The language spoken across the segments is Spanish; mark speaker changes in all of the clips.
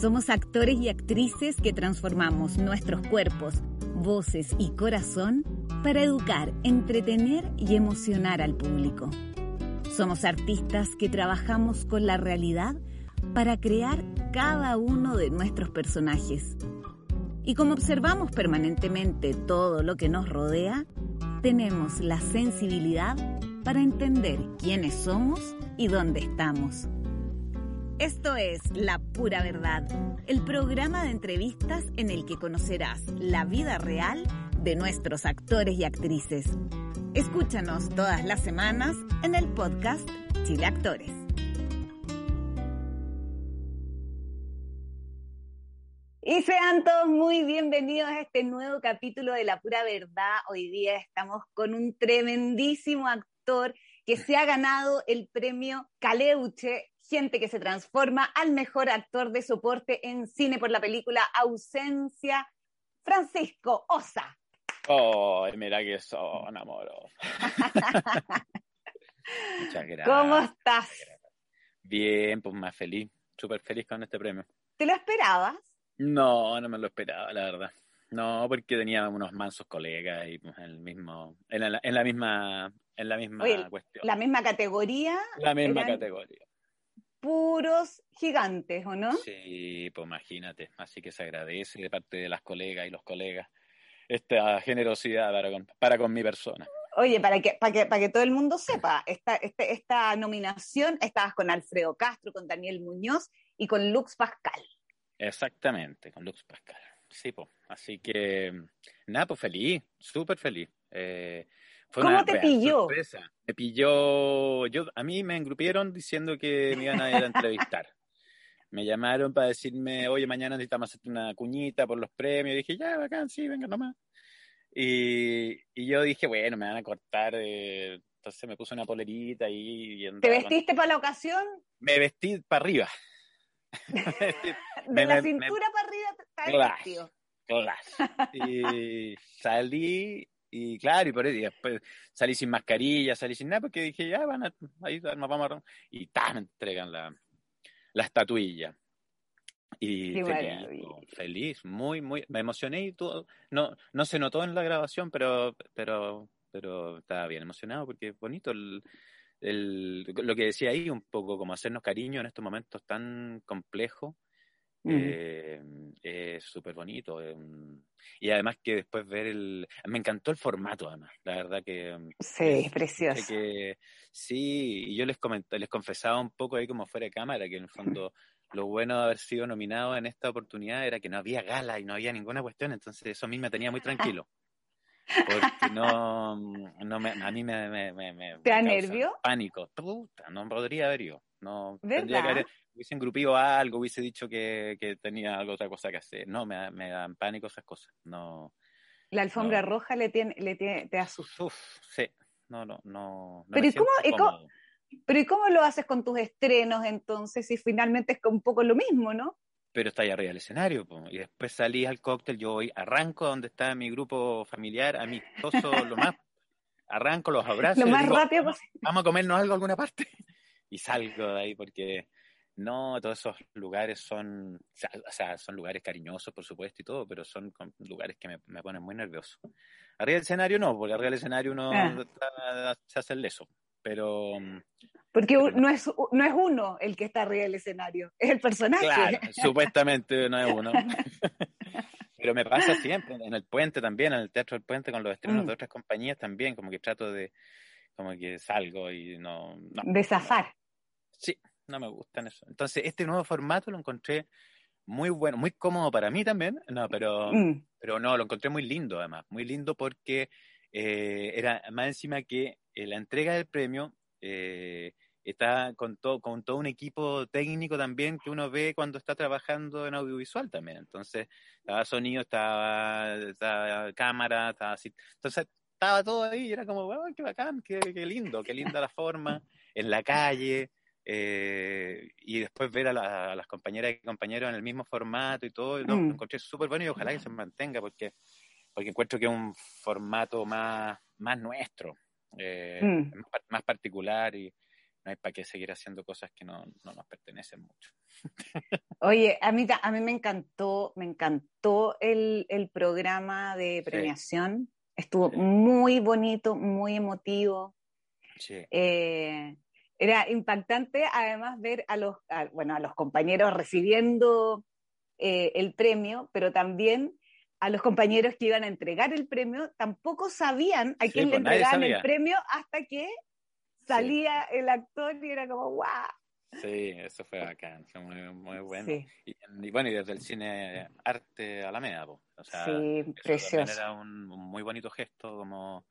Speaker 1: Somos actores y actrices que transformamos nuestros cuerpos, voces y corazón para educar, entretener y emocionar al público. Somos artistas que trabajamos con la realidad para crear cada uno de nuestros personajes. Y como observamos permanentemente todo lo que nos rodea, tenemos la sensibilidad para entender quiénes somos y dónde estamos. Esto es La Pura Verdad, el programa de entrevistas en el que conocerás la vida real de nuestros actores y actrices. Escúchanos todas las semanas en el podcast Chile Actores. Y sean todos muy bienvenidos a este nuevo capítulo de La Pura Verdad. Hoy día estamos con un tremendísimo actor que se ha ganado el premio Caleuche gente que se transforma al mejor actor de soporte en cine por la película Ausencia, Francisco Osa.
Speaker 2: Oh, mira que son amorosos. Muchas gracias.
Speaker 1: ¿Cómo estás?
Speaker 2: Bien, pues más feliz, súper feliz con este premio.
Speaker 1: ¿Te lo esperabas?
Speaker 2: No, no me lo esperaba, la verdad. No, porque tenía unos mansos colegas y pues, en el mismo, en la, en la misma, en la misma
Speaker 1: Oye,
Speaker 2: cuestión.
Speaker 1: La misma categoría.
Speaker 2: La misma
Speaker 1: eran
Speaker 2: categoría.
Speaker 1: Puros gigantes, ¿o no?
Speaker 2: Sí, pues imagínate. Así que se agradece de parte de las colegas y los colegas esta generosidad para con, para con mi persona.
Speaker 1: Oye, para que, para que, para que todo el mundo sepa, esta, este, esta nominación estabas con Alfredo Castro, con Daniel Muñoz y con Lux Pascal.
Speaker 2: Exactamente, con Lux Pascal. Sí, pues. Así que, nada, pues feliz, súper feliz. Eh, fue
Speaker 1: ¿Cómo
Speaker 2: una
Speaker 1: te pilló?
Speaker 2: sorpresa. Me pilló, yo, a mí me engrupieron diciendo que me iban a ir a entrevistar. Me llamaron para decirme, oye, mañana necesitamos hacerte una cuñita por los premios. Y dije, ya, bacán, sí, venga nomás. Y, y yo dije, bueno, me van a cortar. eh, entonces me puse una polerita y, y
Speaker 1: ¿Te
Speaker 2: con-
Speaker 1: vestiste para la ocasión?
Speaker 2: Me vestí para arriba.
Speaker 1: De
Speaker 2: Me-
Speaker 1: la
Speaker 2: me-
Speaker 1: cintura para arriba
Speaker 2: Claro.
Speaker 1: vestido.
Speaker 2: Claro. Y salí y claro, y por eso y después salí sin mascarilla, salí sin nada, porque dije, ya van a, ahí nos vamos a... Y ta, me entregan la, la estatuilla. Y
Speaker 1: Qué
Speaker 2: feliz,
Speaker 1: maravilla.
Speaker 2: feliz, muy, muy, me emocioné y todo, no, no se notó en la grabación, pero, pero, pero estaba bien emocionado porque es bonito el, el, lo que decía ahí, un poco como hacernos cariño en estos momentos tan complejos. Eh, es súper bonito. eh, y además que después ver el... Me encantó el formato, además. La verdad que... mm,
Speaker 1: Sí,
Speaker 2: es-
Speaker 1: precioso.
Speaker 2: que sí, y yo les comenté, les confesaba un poco ahí como fuera de cámara, que en el fondo lo bueno de haber sido nominado en esta oportunidad era que no había gala y no había ninguna cuestión, entonces eso a mí me tenía muy tranquilo. Porque no, no me, a mí me, me, me, me-
Speaker 1: ¿Te da nervio?
Speaker 2: Pánico. Puta, no podría haber yo. No, tendría que haber, hubiese engrupido algo, hubiese dicho que, que tenía algo otra cosa que hacer. No, me, me dan pánico esas cosas. No.
Speaker 1: La alfombra
Speaker 2: No.
Speaker 1: roja le tiene, le tiene, te asusta.
Speaker 2: Uf, sí. No, no, no. no
Speaker 1: Pero ¿y cómo- y cómo-. Pero ¿y cómo lo haces con tus estrenos entonces? Si finalmente es un poco lo mismo, ¿no?
Speaker 2: Pero está ahí arriba del escenario, po. y después salí al cóctel, yo voy, arranco donde está mi grupo familiar, amistoso, lo más, arranco los abrazos,
Speaker 1: Lo más
Speaker 2: digo,
Speaker 1: rápido
Speaker 2: "Vamos-
Speaker 1: posible.
Speaker 2: Vamos a comernos algo a alguna parte, y salgo de ahí porque no, todos esos lugares son, o sea, son lugares cariñosos, por supuesto, y todo, pero son lugares que me, me ponen muy nervioso. Arriba del escenario no, porque arriba del escenario uno
Speaker 1: Ah.
Speaker 2: se hace el leso, pero...
Speaker 1: Porque no es, no es uno el que está arriba del escenario, es el personaje.
Speaker 2: Claro, supuestamente no es uno. Pero me pasa siempre, en el puente también, en el Teatro del Puente, con los estrenos
Speaker 1: Mm.
Speaker 2: de otras compañías también, como que trato de, como que salgo y no, no,
Speaker 1: De zafar.
Speaker 2: sí, no me gustan eso. Entonces, este nuevo formato lo encontré muy bueno, muy cómodo para mí también, no, pero,
Speaker 1: Mm.
Speaker 2: pero no, lo encontré muy lindo además, muy lindo porque eh, era más encima que eh, la entrega del premio eh, está con todo, con todo un equipo técnico también que uno ve cuando está trabajando en audiovisual también. Entonces, estaba sonido, estaba, estaba cámara, estaba así. Entonces, estaba todo ahí y era como, wow, qué bacán, qué, qué lindo, qué linda la forma, en la calle. Eh, y después ver a, las compañeras y compañeros en el mismo formato y todo, lo mm. encontré súper bueno y ojalá que se mantenga porque, porque encuentro que es un formato más, más nuestro, eh, mm. más, particular y no hay para qué seguir haciendo cosas que no, no nos pertenecen mucho.
Speaker 1: Oye, a mí, a mí me encantó, me encantó el, el programa de premiación. Estuvo muy bonito, muy emotivo. Sí. Eh, era impactante además ver a los, bueno, a los compañeros recibiendo eh, el premio, pero también a los compañeros que iban a entregar el premio, tampoco sabían a quién le pues, entregaban el premio hasta que salía el actor y era como ¡guau!
Speaker 2: Sí, eso fue bacán, fue muy, muy bueno. Y, bueno, y desde el cine Arte Alameda, o sea, sí, precioso. era un, muy bonito gesto como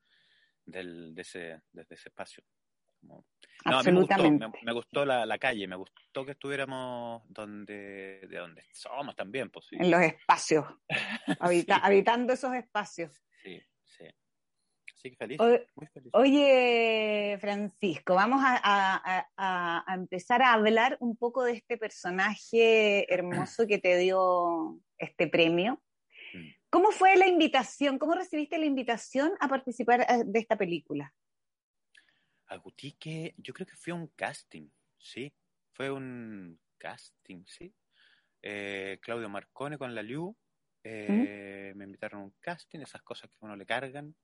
Speaker 2: del, de ese, desde ese espacio. Absolutamente. me gustó, la, calle, me gustó que estuviéramos donde, de donde somos también. Pues,
Speaker 1: En los espacios, habitando esos espacios.
Speaker 2: Sí, sí. Sí, feliz, muy feliz.
Speaker 1: Oye, Francisco, vamos a, empezar a hablar un poco de este personaje hermoso que te dio este premio. Mm. ¿Cómo fue la invitación? ¿Cómo recibiste la invitación a participar eh, de esta película?
Speaker 2: Agutique, yo creo que fue un casting, sí, fue un casting, sí. Eh, Claudio Marcone con la Liu, eh, me invitaron a un casting, esas cosas que uno le cargan,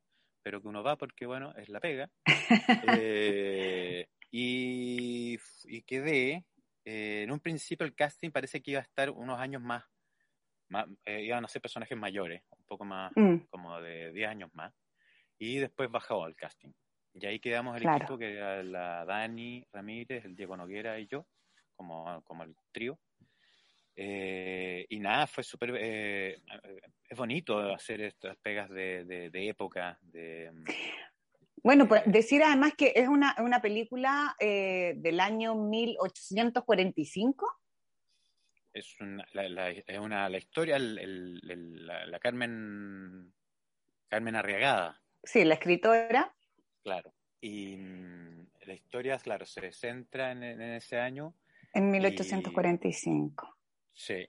Speaker 2: pero que uno va porque, bueno, es la pega. Eh, y, quedé, en un principio el casting parece que iba a estar unos años más, iban a ser personajes mayores, un poco más, mm. como de 10 años más, y después bajó el casting. Y ahí quedamos el equipo que era la Dani Ramírez, el Diego Noguera y yo, como, como el trío. Eh, y nada, fue súper. Eh, es bonito hacer estas pegas de, de, época. De,
Speaker 1: bueno, pues decir además que es una, una película eh, del año 1845.
Speaker 2: Es una, la, es una, la historia, la, la Carmen, Carmen Arriagada.
Speaker 1: Sí, la escritora.
Speaker 2: Claro. Y mm, la historia, claro, se centra en, ese año.
Speaker 1: En 1845.
Speaker 2: Sí.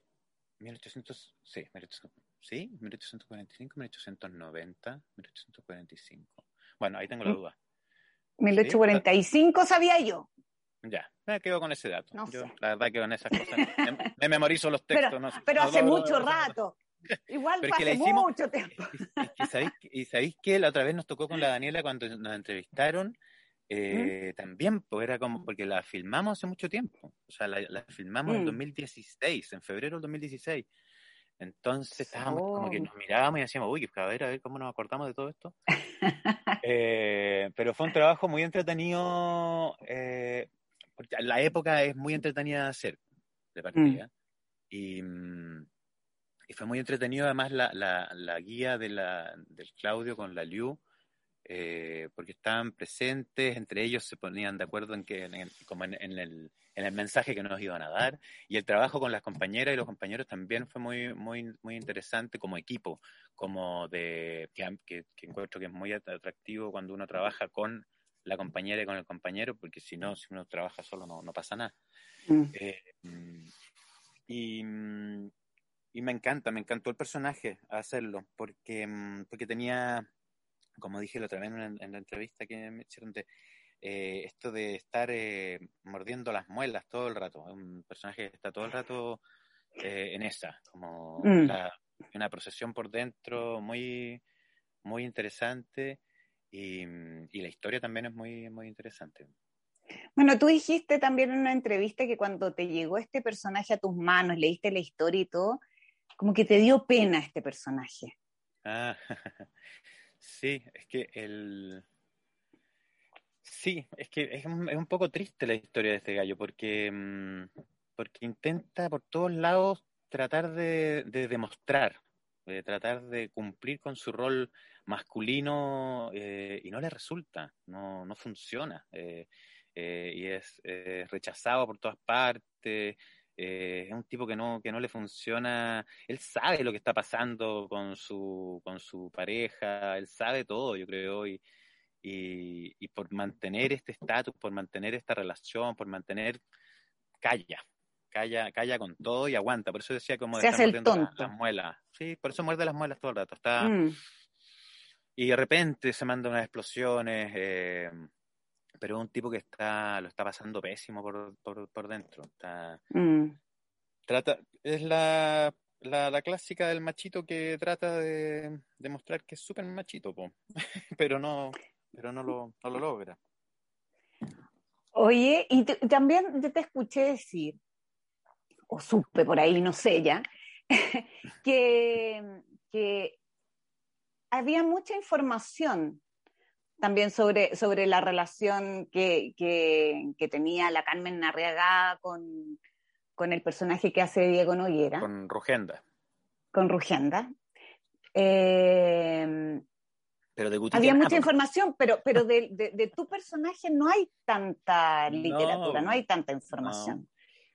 Speaker 2: 1800, sí, 1845, 1890, 1845. Bueno, ahí tengo la mm. duda.
Speaker 1: 1845 sabía yo.
Speaker 2: Ya, me quedo con ese dato. yo, la verdad que con esas cosas me, memorizo los textos.
Speaker 1: Pero, hace mucho rato. Igual hace mucho tiempo.
Speaker 2: y sabéis que la otra vez nos tocó con la Daniela cuando nos entrevistaron, eh, también, pues era como, porque la filmamos hace mucho tiempo, o sea, la, filmamos en 2016, mm. en febrero del 2016. Entonces estábamos como que oh. nos mirábamos y decíamos, uy, a ver, a ver cómo nos acordamos de todo esto. Eh, pero fue un trabajo muy entretenido, eh, porque la época es muy entretenida de hacer, de mm. partida. Y, mm, y fue muy entretenido además la, la, la guía de la, del Claudio con la Liu, eh, porque estaban presentes, entre ellos se ponían de acuerdo en que, como en, el, en, el, mensaje que nos iban a dar, y el trabajo con las compañeras y los compañeros también fue muy, muy, muy interesante como equipo, como de, que, que encuentro que es muy atractivo cuando uno trabaja con la compañera y con el compañero, porque si no, si uno trabaja solo no, no pasa nada. Mm. Eh, y, y me encanta, me encantó el personaje hacerlo, porque, mm, porque tenía, como dije la otra vez en, la entrevista que me hicieron, de, eh, esto de estar eh, mordiendo las muelas todo el rato. Un personaje que está todo el rato eh, en esa, como mm. una procesión por dentro muy, muy interesante y, y, la historia también es muy, muy interesante.
Speaker 1: Bueno, tú dijiste también en una entrevista que cuando te llegó este personaje a tus manos, leíste la historia y todo, como que te dio pena este personaje.
Speaker 2: Ah, sí, es que el... Sí, es que es un, poco triste la historia de este gallo, porque, mm, porque intenta por todos lados tratar de, demostrar, de tratar de cumplir con su rol masculino eh, y no le resulta, no, no funciona. Eh, eh, y es rechazado por todas partes. Es un tipo que no, que no le funciona. Él sabe lo que está pasando con su, con su pareja, él sabe todo, yo creo, y, y, y por mantener este estatus, por mantener esta relación, por mantener. Calla, calla, calla con todo y aguanta. Por eso decía como
Speaker 1: Se hace el tonto.
Speaker 2: Las, muelas. Sí, por eso muerde las muelas todo el rato. Está. Mm. Y de repente se manda unas explosiones. Eh, pero es un tipo que está lo está pasando pésimo por, por, por dentro. Está, mm. trata, es la, la, clásica del machito que trata de demostrar que es súper machito, pero no pero no lo, no lo logra.
Speaker 1: Oye, y también te escuché decir o supe por ahí, no sé ya, que, que, había mucha información también sobre, sobre la relación que, que, tenía la Carmen Narriaga con, con, el personaje que hace Diego Noguera.
Speaker 2: Con Rugenda.
Speaker 1: Con Rugenda. Eh,
Speaker 2: pero de
Speaker 1: Había mucha información, pero, pero de, de, tu personaje no hay tanta literatura, no, hay tanta información.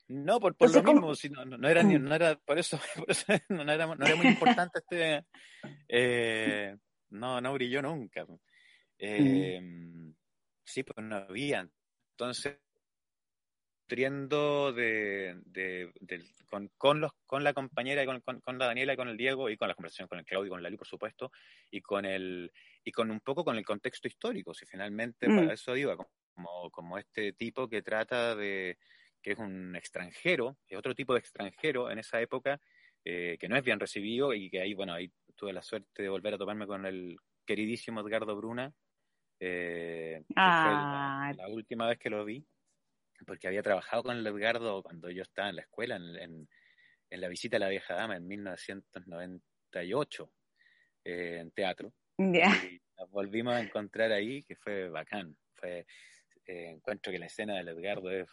Speaker 2: No, por, por lo mismo, si no, no, era, mm. no era, por eso, por eso era, no, era, muy importante este, eh, no, no brilló nunca. Mm. Eh, sí, pues no había. Entonces, nutriendo de, de, de, con, con, los, con la compañera, con, con, con, la Daniela y con el Diego, y con la conversación con el Claudio y con Lali, por supuesto, y con el y con un poco con el contexto histórico, si finalmente mm. para eso iba, como, como este tipo que trata de, que es un extranjero, es otro tipo de extranjero en esa época, eh, que no es bien recibido y que ahí, bueno, ahí tuve la suerte de volver a tomarme con el queridísimo Edgardo Bruna, eh, la, última vez que lo vi, porque había trabajado con Edgardo cuando yo estaba en la escuela, en, en, la visita a la vieja dama en 1998, eh, en teatro. Y nos volvimos a encontrar ahí, que fue bacán. Fue, encuentro que la escena del Edgardo es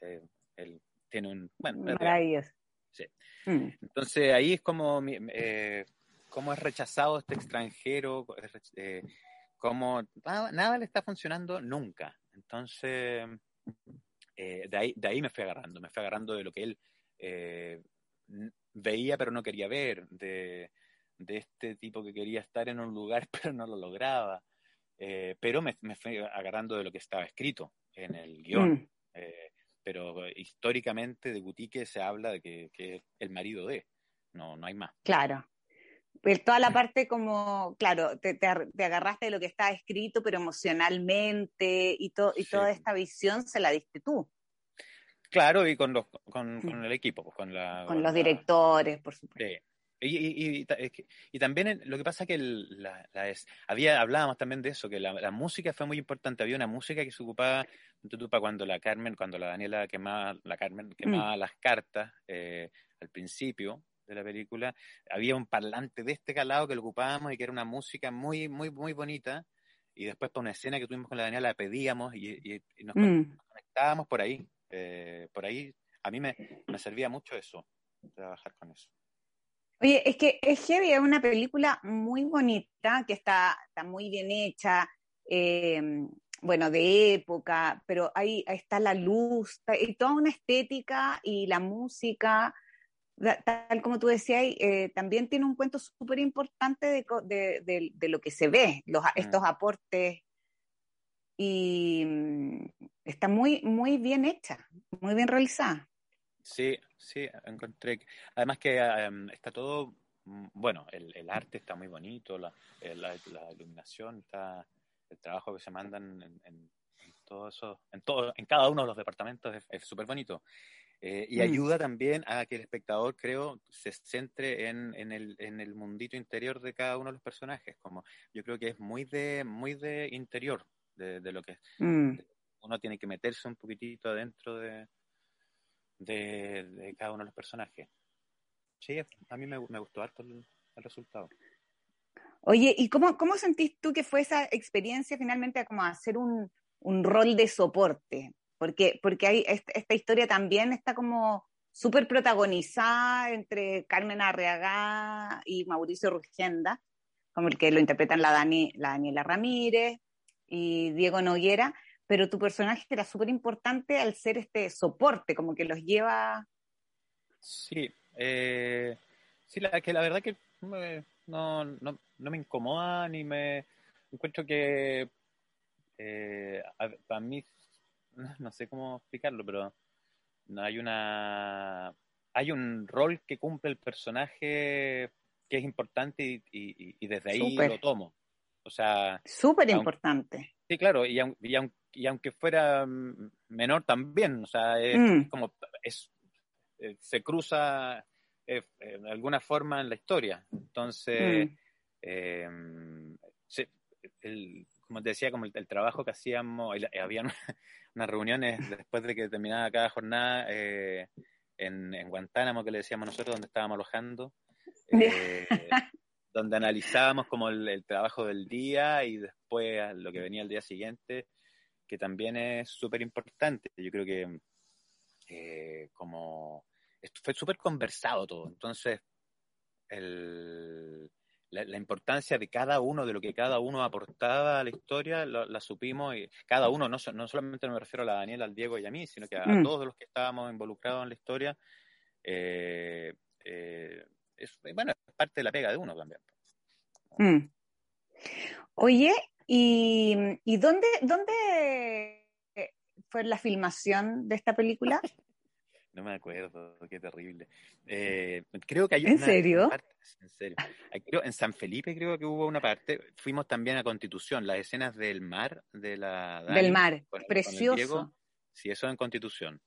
Speaker 2: eh, él tiene un... Bueno,
Speaker 1: Maravilloso.
Speaker 2: Sí. Mm. Entonces ahí es como, eh, cómo es rechazado este extranjero, eh, cómo nada, le está funcionando nunca. Entonces, eh, de, ahí, de ahí me fui agarrando, me fui agarrando de lo que él eh, veía pero no quería ver, de, de, este tipo que quería estar en un lugar pero no lo lograba. pero me, me, fui agarrando de lo que estaba escrito en el guion. Mm pero históricamente de Gutique se habla de que, es el marido de, no, no hay más.
Speaker 1: Claro. Pues toda la parte como, claro, te, te, agarraste de lo que estaba escrito, pero emocionalmente y, y toda esta visión se la diste tú.
Speaker 2: Claro, y con, los, con, mm. el equipo, pues, con, la,
Speaker 1: con, los directores, por supuesto.
Speaker 2: Sí. Y, y, y, también lo que pasa que la, es, había, hablábamos también de eso, que la, música fue muy importante. Había una música que se ocupaba para cuando la Carmen, cuando la Daniela quemaba, la Carmen mm. quemaba las cartas eh, al principio de la película, había un parlante de este calado que lo ocupábamos y que era una música muy, muy, muy bonita. Y después para una escena que tuvimos con la Daniela la pedíamos y, nos, mm. conectábamos por ahí. Eh, por ahí a mí me, me servía mucho eso, trabajar con eso.
Speaker 1: Oye, es que es heavy, es una película muy bonita, que está, está muy bien hecha, em, bueno, de época, pero ahí, está la luz, y toda una estética y la música, tal como tú decías, eh, también tiene un cuento súper importante de, de, lo que se ve, los, estos aportes, y mm, está muy, muy bien hecha, muy bien realizada.
Speaker 2: Sí, sí, encontré. Además que em, está todo, mm, bueno, el, el, arte está muy bonito, la, eh, la, iluminación, está, el trabajo que se mandan en, en, todo eso, en todo, en cada uno de los departamentos es súper bonito. Eh, y mm. ayuda también a que el espectador, creo, se centre en, en, el, en el mundito interior de cada uno de los personajes. Como yo creo que es muy de, muy de interior de, de lo que mm. uno tiene que meterse un poquitito adentro de, de, cada uno de los personajes. Sí, a mí me, gustó harto el, resultado.
Speaker 1: Oye, ¿y cómo, cómo sentís tú que fue esa experiencia finalmente como hacer un, un rol de soporte? Porque, porque hay, esta, historia también está como súper protagonizada entre Carmen Arriaga y Mauricio Rugenda, como el que lo interpretan la, Dani, la Daniela Ramírez y Diego Noguera, pero tu personaje era súper importante al ser este soporte, como que los lleva...
Speaker 2: Sí, eh, sí, la, que la verdad que no, no, no me incomoda ni me encuentro que eh, para mí, no sé cómo explicarlo, pero no hay una hay un rol que cumple el personaje que es importante y, desde ahí lo tomo. O sea,
Speaker 1: súper importante.
Speaker 2: Sí, claro, y, y, aunque fuera menor también, o sea, es mm. como es, eh, se cruza eh, de alguna forma en la historia. Entonces, mm. em, como te decía, como el, trabajo que hacíamos, había unas reuniones después de que terminaba cada jornada eh, en, Guantánamo, que le decíamos nosotros, donde estábamos alojando, eh, donde analizábamos como el, trabajo del día y después lo que venía el día siguiente, que también es súper importante. Yo creo que eh, como fue súper conversado todo, entonces el, la, importancia de cada uno, de lo que cada uno aportaba a la historia, la, supimos y cada uno, no, no solamente me refiero a la Daniela, al Diego y a mí, sino que a, mm. todos los que estábamos involucrados en la historia, eh, eh, es, bueno, es parte de la pega de uno también.
Speaker 1: Mm. Oye, ¿y, y dónde, dónde fue la filmación de esta película?
Speaker 2: No me acuerdo, qué terrible. Eh, creo que hay
Speaker 1: ¿En serio?
Speaker 2: en serio. en San Felipe creo que hubo una parte. Fuimos también a Constitución, las escenas del mar, de la...
Speaker 1: del mar, precioso.
Speaker 2: sí, eso en Constitución.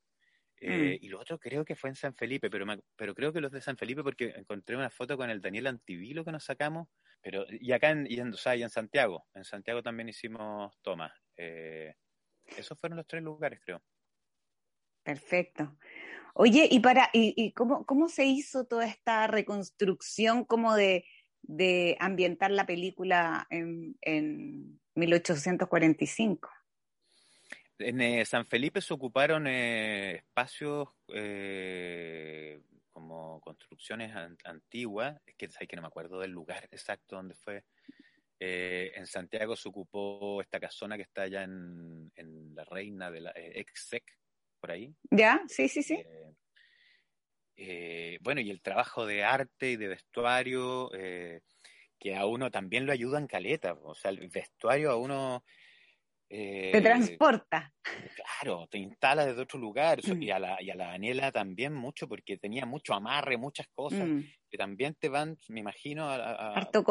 Speaker 2: Eh, mm. Y lo otro creo que fue en San Felipe, pero, pero creo que los de San Felipe porque encontré una foto con el Daniel Antivilo que nos sacamos, pero y acá en, y en, en Santiago, en Santiago también hicimos tomas. Eh, esos fueron los tres lugares, creo.
Speaker 1: Perfecto. Oye, ¿y para y, cómo, cómo, se hizo toda esta reconstrucción como de, ambientar la película en, en 1845?
Speaker 2: En eh, San Felipe se ocuparon eh, espacios eh, como construcciones antiguas, es que, que no me acuerdo del lugar exacto donde fue. en Santiago se ocupó esta casona que está allá en, en la Reina de la Exec, por ahí.
Speaker 1: Ya, sí, sí, sí.
Speaker 2: Eh, eh, bueno, y el trabajo de arte y de vestuario, eh, que a uno también lo ayuda en caleta. O sea, el vestuario a uno...
Speaker 1: te transporta.
Speaker 2: Claro, te instala desde otro lugar. Mm. Y, a la, y a la Daniela también mucho, porque tenía mucho amarre, muchas cosas, mm. que también te van, me imagino, a... a
Speaker 1: Harto.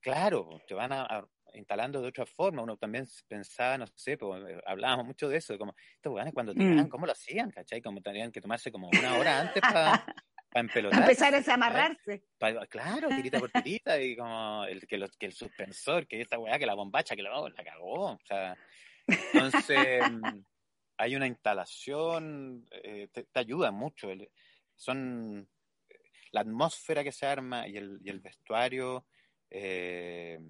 Speaker 2: Claro, te van a, instalando de otra forma. Uno también pensaba, no sé, pues, eh, hablábamos mucho de eso, como estos weones cuando tiraban, mm. ¿cómo lo hacían? ¿Cachai? Como tenían que tomarse como una hora antes para pa empelotar.
Speaker 1: empezar a desamarrarse.
Speaker 2: claro, tirita por tirita, y como el, que, que el suspensor, que esta weá, que la bombacha, que la, la cagó. O sea, entonces, mm, hay una instalación, eh, te, ayuda mucho. son la atmósfera que se arma y el, y el vestuario eh,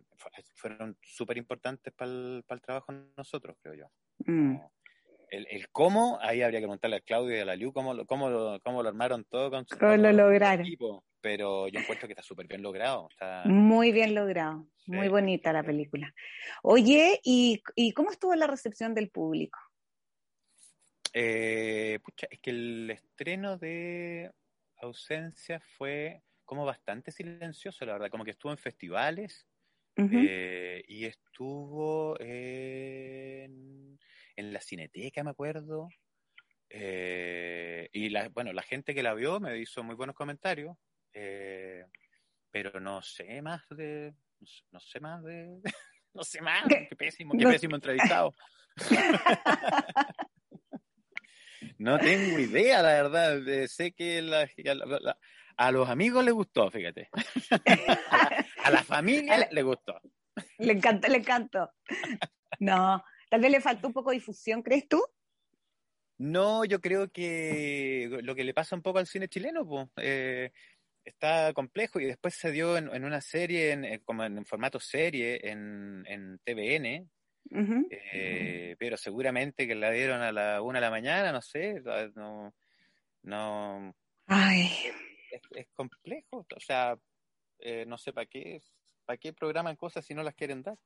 Speaker 2: fueron súper importantes para el, trabajo de nosotros, creo yo. Mm. El, cómo, ahí habría que preguntarle a Claudio y a la Liu cómo, cómo, lo, cómo lo armaron todo con su
Speaker 1: ¿Cómo lo lograron?
Speaker 2: Equipo, pero yo encuentro que está súper bien logrado.
Speaker 1: Muy bien logrado, muy bonita la película. Oye, ¿y, ¿y cómo estuvo la recepción del público?
Speaker 2: Eh, pucha, es que el estreno de Ausencia fue como bastante silencioso, la verdad, como que estuvo en festivales eh, y estuvo en, la Cineteca, me acuerdo. Eh, y la, bueno, la gente que la vio me hizo muy buenos comentarios, eh, pero no sé más de, no sé, más de, no sé más, qué pésimo, qué pésimo entrevistado. no tengo idea, la verdad. Sé que la, a los amigos les gustó, fíjate. a, la, familia le gustó.
Speaker 1: Le encantó, le encantó. No, tal vez le faltó un poco de difusión, ¿crees tú?
Speaker 2: No, yo creo que lo que le pasa un poco al cine chileno, pues, está complejo y después se dio en, una serie, en, como en, formato serie, en, en TVN, eh, pero seguramente que la dieron a la una de la mañana, no sé, no, no.
Speaker 1: Ay
Speaker 2: es, complejo, o sea, eh, no sé para qué, para qué programan cosas si no las quieren dar.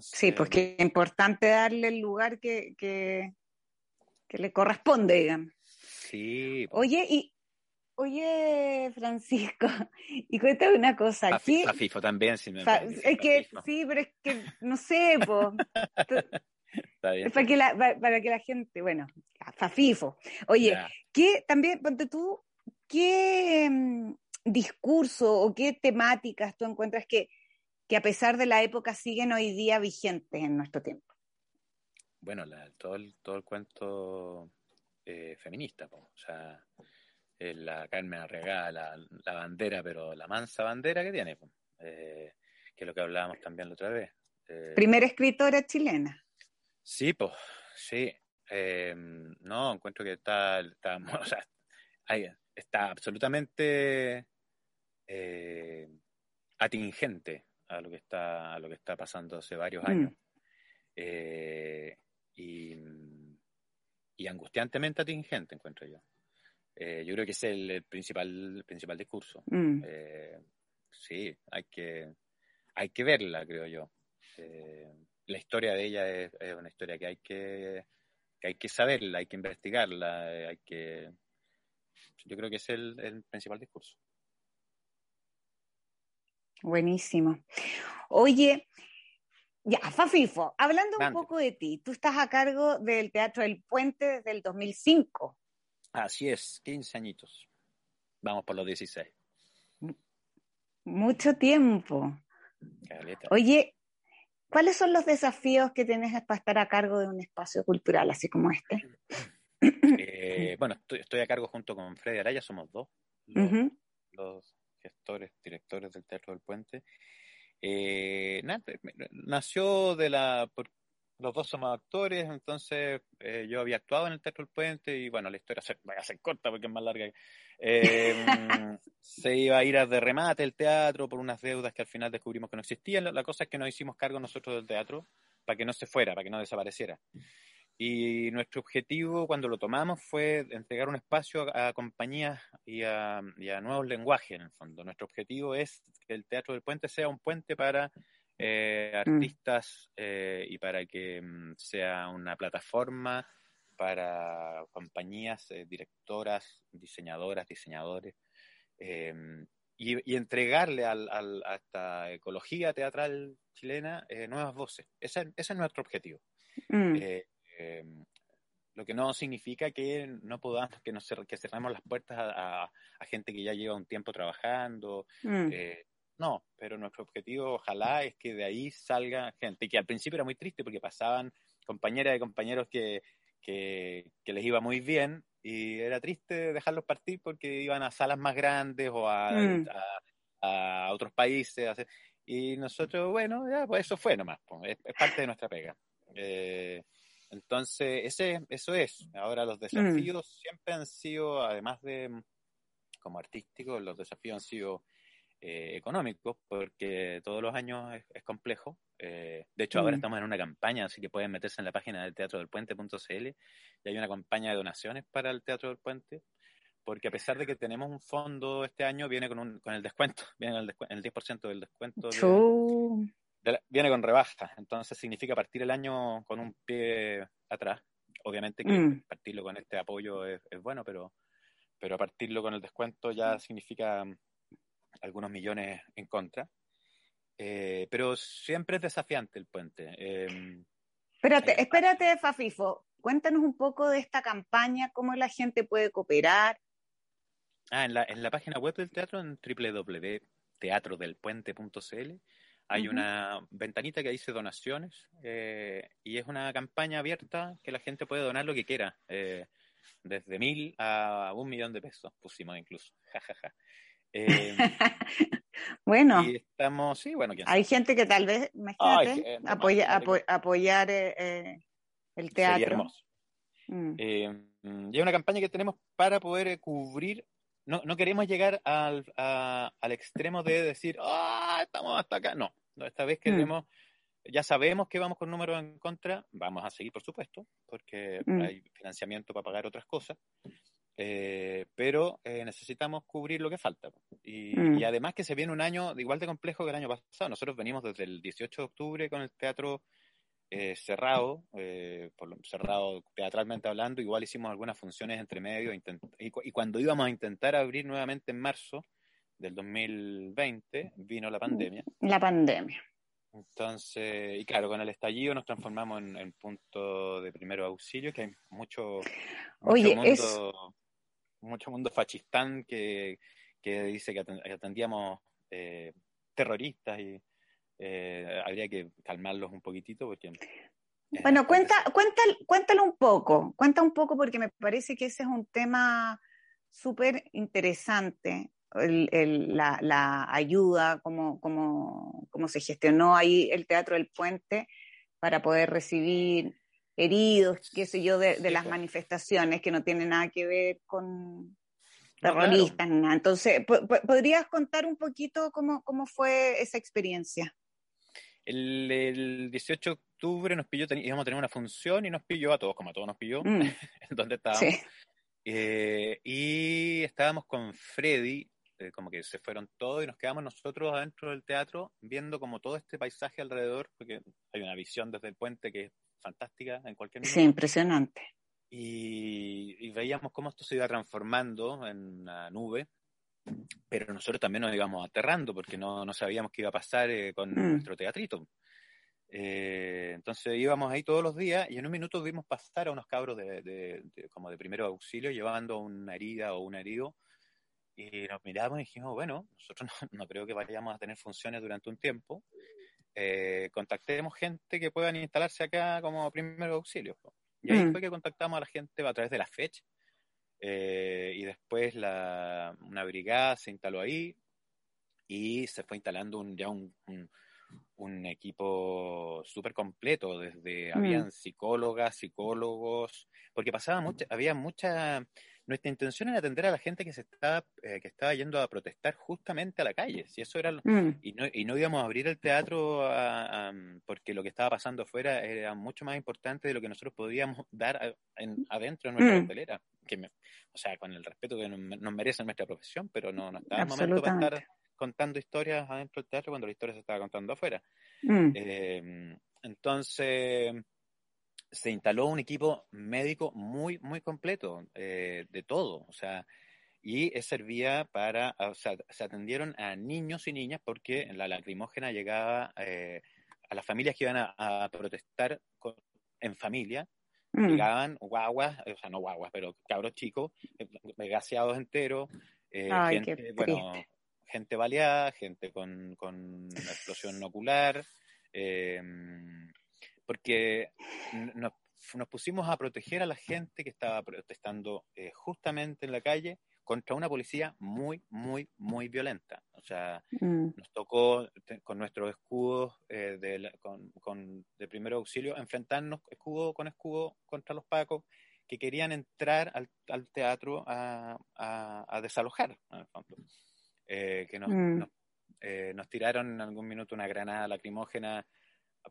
Speaker 1: Sí, pues que es importante darle el lugar que, que, le corresponde, digamos.
Speaker 2: Sí.
Speaker 1: Oye, y Oye, Francisco, y cuéntame una cosa.
Speaker 2: aquí FIFO también, si me
Speaker 1: Es que sí, pero es que no sé, po. Está bien. Para que, la, para, que la gente, bueno, Fafifo. Oye, ¿qué también, ponte tú, qué mm, discurso o qué temáticas tú encuentras que, que a pesar de la época siguen hoy día vigentes en nuestro tiempo?
Speaker 2: Bueno, todo, el, todo el cuento eh, feminista, o sea, la Carmen Arregada, la, la, bandera, pero la mansa bandera que tiene, eh, que es lo que hablábamos también la otra vez.
Speaker 1: Eh, Primera escritora chilena.
Speaker 2: Sí, pues, sí. Eh, no, encuentro que está, está, o sea, está absolutamente atingente a lo que está, a lo que está pasando hace varios años. Mm. y, y angustiantemente atingente, encuentro yo. Eh, yo creo que es el, principal, principal discurso. Mm. Eh, sí, hay que, hay que verla, creo yo. Eh, la historia de ella es, una historia que hay que, que, hay que saberla, hay que investigarla, hay que... Yo creo que es el, principal discurso.
Speaker 1: Buenísimo. Oye, ya, Fafifo, hablando un poco de ti, tú estás a cargo del Teatro del Puente desde el 2005.
Speaker 2: Así es, 15 añitos. Vamos por los 16.
Speaker 1: Mucho tiempo. Oye, ¿cuáles son los desafíos que tienes para estar a cargo de un espacio cultural así como este?
Speaker 2: Eh, bueno, estoy, a cargo junto con Freddy Araya, somos dos, los, gestores, directores del Teatro del Puente. Eh, nació de la, los dos somos actores, entonces eh, yo había actuado en el Teatro del Puente y bueno, la historia se, va a ser corta porque es más larga. Eh, se iba a ir a de remate el teatro por unas deudas que al final descubrimos que no existían. La, cosa es que nos hicimos cargo nosotros del teatro para que no se fuera, para que no desapareciera. Y nuestro objetivo cuando lo tomamos fue entregar un espacio a, compañías y a, y a nuevos lenguajes en el fondo. Nuestro objetivo es que el Teatro del Puente sea un puente para eh, mm. artistas eh, y para que mm, sea una plataforma para compañías, eh, directoras, diseñadoras, diseñadores, em, y, entregarle al, a esta ecología teatral chilena nuevas voces. Ese, es nuestro objetivo. Mm. Em, lo que no significa que no podamos, que, nos, que cerremos las puertas a, a, gente que ya lleva un tiempo trabajando, no, pero nuestro objetivo ojalá es que de ahí salga gente, que al principio era muy triste porque pasaban compañeras y compañeros que, que, les iba muy bien y era triste dejarlos partir porque iban a salas más grandes o a, mm. otros países. y nosotros, bueno, ya, pues eso fue nomás, pues, es, parte de nuestra pega. Eh, entonces, ese, eso es. Ahora los mm. desafíos siempre han sido, además de como artísticos, los desafíos han sido eh, económicos, porque todos los años es, complejo. Eh, de hecho, ahora mm. estamos en una campaña, así que pueden meterse en la página del teatro del puente.cl y hay una campaña de donaciones para el Teatro del Puente, porque a pesar de que tenemos un fondo este año, viene con, un, con el descuento, viene el, el 10% del descuento. viene con rebaja, entonces significa partir el año con un pie atrás. Obviamente que mm. partirlo con este apoyo es, es bueno, pero, pero partirlo con el descuento ya significa algunos millones en contra. Eh, pero siempre es desafiante el puente.
Speaker 1: Em, espérate, espérate, Fafifo. Cuéntanos un poco de esta campaña, cómo la gente puede cooperar.
Speaker 2: Ah, en la, en la página web del teatro, en www.teatrodelpuente.cl, hay una ventanita que dice donaciones eh, y es una campaña abierta que la gente puede donar lo que quiera, eh, desde mil a un millón de pesos, pusimos incluso. jajaja
Speaker 1: eh, bueno,
Speaker 2: estamos, sí, bueno,
Speaker 1: hay gente que tal vez, imagínate, apoyar eh, eh, el teatro.
Speaker 2: Mm. y hay una campaña que tenemos para poder cubrir. No, no queremos llegar al, al extremo de decir, ah, estamos hasta acá. No, esta vez mm. queremos, ya sabemos que vamos con números en contra, vamos a seguir, por supuesto, porque mm. hay financiamiento para pagar otras cosas. Eh, pero eh, necesitamos cubrir lo que falta. Y,
Speaker 3: Mm.
Speaker 2: y además que se viene un año igual de complejo que el año pasado. Nosotros venimos desde el 18 de octubre con el teatro eh, cerrado, eh, por lo, cerrado teatralmente hablando. Igual hicimos algunas funciones entre medio. intent- y, cu- y cuando íbamos a intentar abrir nuevamente en marzo del 2020, vino la pandemia.
Speaker 3: La pandemia.
Speaker 2: Entonces, y claro, con el estallido nos transformamos en, en punto de primero auxilio, que hay mucho, mucho
Speaker 3: Oye,
Speaker 2: mundo,
Speaker 3: es-
Speaker 2: mucho mundo fascistán que, que dice que aten- atendíamos eh, terroristas y eh, habría que calmarlos un poquitito porque... eh,
Speaker 3: Bueno, cuenta, cuenta, cuéntalo un poco, cuenta un poco porque me parece que ese es un tema súper interesante, el- el- la, la ayuda, cómo, cómo, cómo se gestionó ahí el Teatro del Puente para poder recibir heridos, qué sé yo, de, las
Speaker 2: pues.
Speaker 3: manifestaciones que no tienen nada que ver con
Speaker 2: claro.
Speaker 3: terroristas, ni nada. Entonces, po- po- ¿podrías contar un poquito cómo, cómo fue esa experiencia?
Speaker 2: El, el 18 de octubre nos pilló, íbamos a tener una función y nos pilló a todos, como a todos nos pilló,
Speaker 3: Mm,
Speaker 2: en donde estábamos.
Speaker 3: sí.
Speaker 2: Eh, y estábamos con Freddy, eh, como que se fueron todos y nos quedamos nosotros adentro del teatro viendo como todo este paisaje alrededor, porque hay una visión desde el puente que es fantástica en cualquier
Speaker 3: Sí,
Speaker 2: minuto.
Speaker 3: impresionante.
Speaker 2: Y, y veíamos cómo esto se iba transformando en una nube, pero nosotros también nos íbamos aterrando porque no, no sabíamos qué iba a pasar eh, con
Speaker 3: Mm.
Speaker 2: nuestro teatrito. Eh, entonces íbamos ahí todos los días y en un minuto vimos pasar a unos cabros de, de- de- como de primero auxilio llevando una herida o un herido y nos miramos y dijimos, bueno, nosotros no, no creo que vayamos a tener funciones durante un tiempo. Eh, contactemos gente que puedan instalarse acá como primero auxilio. po". Y ahí
Speaker 3: Mm.
Speaker 2: fue que contactamos a la gente a través de la fecha eh, y después la, una brigada se instaló ahí y se fue instalando un, ya un, un- un equipo súper completo, desde
Speaker 3: Mm.
Speaker 2: habían psicólogas, psicólogos, porque pasaba mucha, había mucha, nuestra intención era atender a la gente que se estaba, eh, que estaba yendo a protestar justamente a la calle, si eso era lo-
Speaker 3: Mm,
Speaker 2: y no, y no íbamos a abrir el teatro a- a- porque lo que estaba pasando afuera era mucho más importante de lo que nosotros podíamos dar a- en- adentro de nuestra
Speaker 3: Mm.
Speaker 2: Que me- o sea, con el respeto que nos, merece nuestra profesión, pero no, no estaba el momento para estar contando historias adentro del teatro cuando la historia se estaba contando afuera.
Speaker 3: Mm,
Speaker 2: Eh, entonces, se instaló un equipo médico muy, muy completo, eh, de todo, o sea, y servía para, o sea, se atendieron a niños y niñas porque la lacrimógena llegaba eh, a las familias que iban a, a protestar con- en familia,
Speaker 3: mm.
Speaker 2: llegaban guaguas, o sea, no guaguas, pero cabros chicos, eh, gaseados enteros, eh,
Speaker 3: Ay,
Speaker 2: gente, bueno, gente baleada, gente con, con explosión ocular, eh, porque nos, nos pusimos a proteger a la gente que estaba protestando eh, justamente en la calle contra una policía muy, muy, muy violenta. O sea,
Speaker 3: Mm,
Speaker 2: nos tocó te- con nuestros escudos eh, de, la- con, con- de primer auxilio enfrentarnos escudo con escudo contra los pacos que querían entrar al, al teatro a, a- a desalojar. Eh, que nos,
Speaker 3: Mm.
Speaker 2: nos, eh, nos tiraron en algún minuto una granada lacrimógena,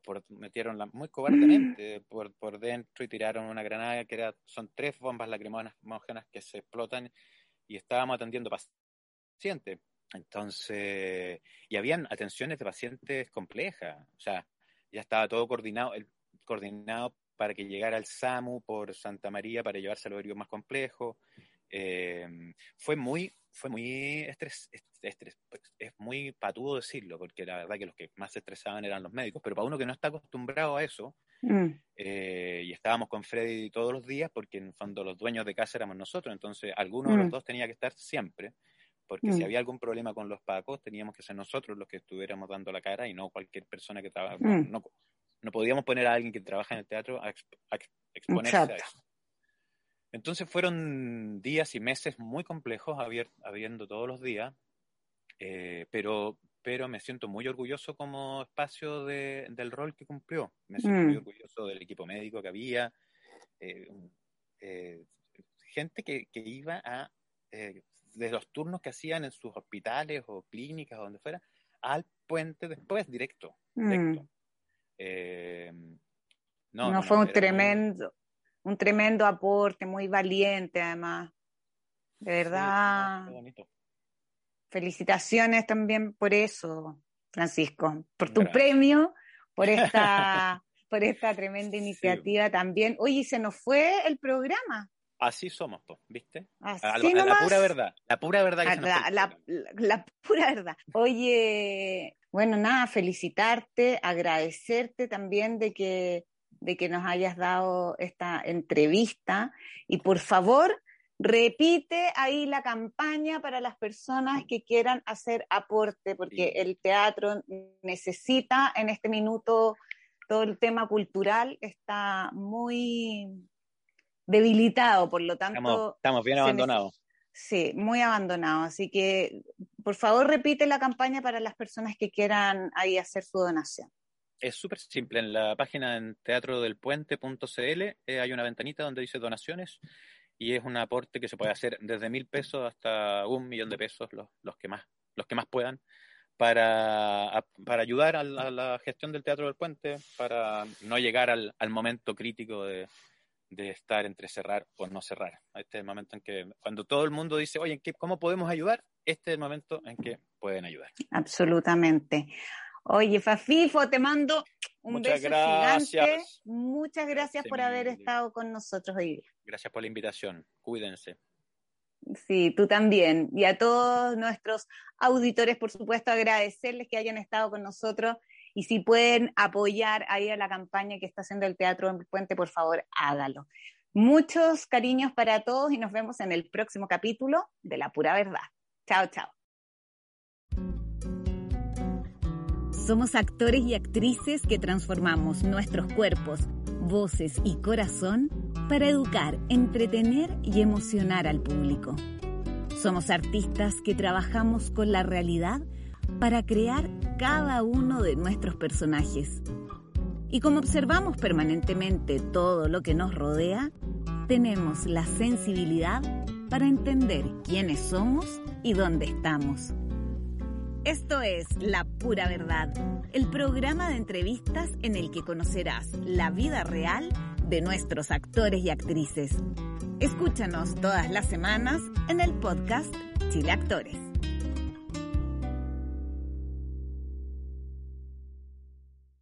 Speaker 2: por, metieron la- muy cobardemente por, por dentro y tiraron una granada que era, son tres bombas lacrimógenas que se explotan y estábamos atendiendo pacientes. Entonces, y habían atenciones de pacientes complejas, o sea, ya estaba todo coordinado, el, coordinado para que llegara el SAMU por Santa María para llevarse a los heridos más complejos. Eh, fue muy, fue muy estrés, estrés, es muy patudo decirlo, porque la verdad que los que más se estresaban eran los médicos, pero para uno que no está acostumbrado a eso,
Speaker 3: mm,
Speaker 2: eh, y estábamos con Freddy todos los días, porque en el fondo los dueños de casa éramos nosotros, entonces alguno de
Speaker 3: Mm.
Speaker 2: los dos tenía que estar siempre, porque
Speaker 3: Mm.
Speaker 2: si había algún problema con los pacos, teníamos que ser nosotros los que estuviéramos dando la cara y no cualquier persona que trabaja.
Speaker 3: Mm.
Speaker 2: No, no podíamos poner a alguien que trabaja en el teatro a, exp- a ex- exponerse
Speaker 3: Exacto.
Speaker 2: a eso. Entonces fueron días y meses muy complejos, habiendo todos los días, eh, pero, pero me siento muy orgulloso como espacio de- del rol que cumplió. Me siento
Speaker 3: Mm.
Speaker 2: muy orgulloso del equipo médico que había, eh, eh, gente que, que iba a, de los turnos que hacían en sus hospitales o clínicas o donde fuera, al puente después, directo.
Speaker 3: mm.
Speaker 2: directo. Eh, no,
Speaker 3: fue
Speaker 2: no,
Speaker 3: un tremendo, un tremendo aporte, muy valiente además. De verdad,
Speaker 2: qué bonito.
Speaker 1: felicitaciones también por eso, Francisco, por tu premio, por esta, por esta tremenda iniciativa también. Oye, se nos fue el programa.
Speaker 2: Así somos, ¿viste?
Speaker 1: Así
Speaker 2: la pura verdad, la pura verdad.
Speaker 1: Que la, la, pura verdad. Oye, bueno, nada, felicitarte, agradecerte también de que, de que nos hayas dado esta entrevista y por favor, repite ahí la campaña para las personas que quieran hacer aporte, porque el teatro necesita en este minuto todo el tema cultural, está muy debilitado, por lo tanto...
Speaker 2: Estamos, bien abandonados.
Speaker 1: Sí, muy abandonados. Así que, por favor, repite la campaña para las personas que quieran ahí hacer su donación.
Speaker 2: Es súper simple. En la página en teatrodelpuente.cl eh, hay una ventanita donde dice donaciones y es un aporte que se puede hacer desde mil pesos hasta un millón de pesos, los, los que más los que más puedan, para, para ayudar a la, gestión del Teatro del Puente, para no llegar al, al momento crítico de, de estar entre cerrar o no cerrar. Este es el momento en que, cuando todo el mundo dice, oye, ¿cómo podemos ayudar? Este es el momento en que pueden ayudar.
Speaker 1: Absolutamente. Oye, Fafifo, te mando un
Speaker 2: Muchas
Speaker 1: beso
Speaker 2: gracias.
Speaker 1: gigante. Muchas gracias por haber estado con nosotros hoy día.
Speaker 2: Gracias por la invitación. Cuídense.
Speaker 1: Sí, tú también. Y a todos nuestros auditores, por supuesto, agradecerles que hayan estado con nosotros y si pueden apoyar ahí a la campaña que está haciendo el Teatro en Puente, por favor, hágalo. Muchos cariños para todos y nos vemos en el próximo capítulo de La Pura Verdad. Chao, chao.
Speaker 4: Somos actores y actrices que transformamos nuestros cuerpos, voces y corazón para educar, entretener y emocionar al público. Somos artistas que trabajamos con la realidad para crear cada uno de nuestros personajes. Y como observamos permanentemente todo lo que nos rodea, tenemos la sensibilidad para entender quiénes somos y dónde estamos. Esto es La Pura Verdad, el programa de entrevistas en el que conocerás la vida real de nuestros actores y actrices. Escúchanos todas las semanas en el podcast Chile Actores.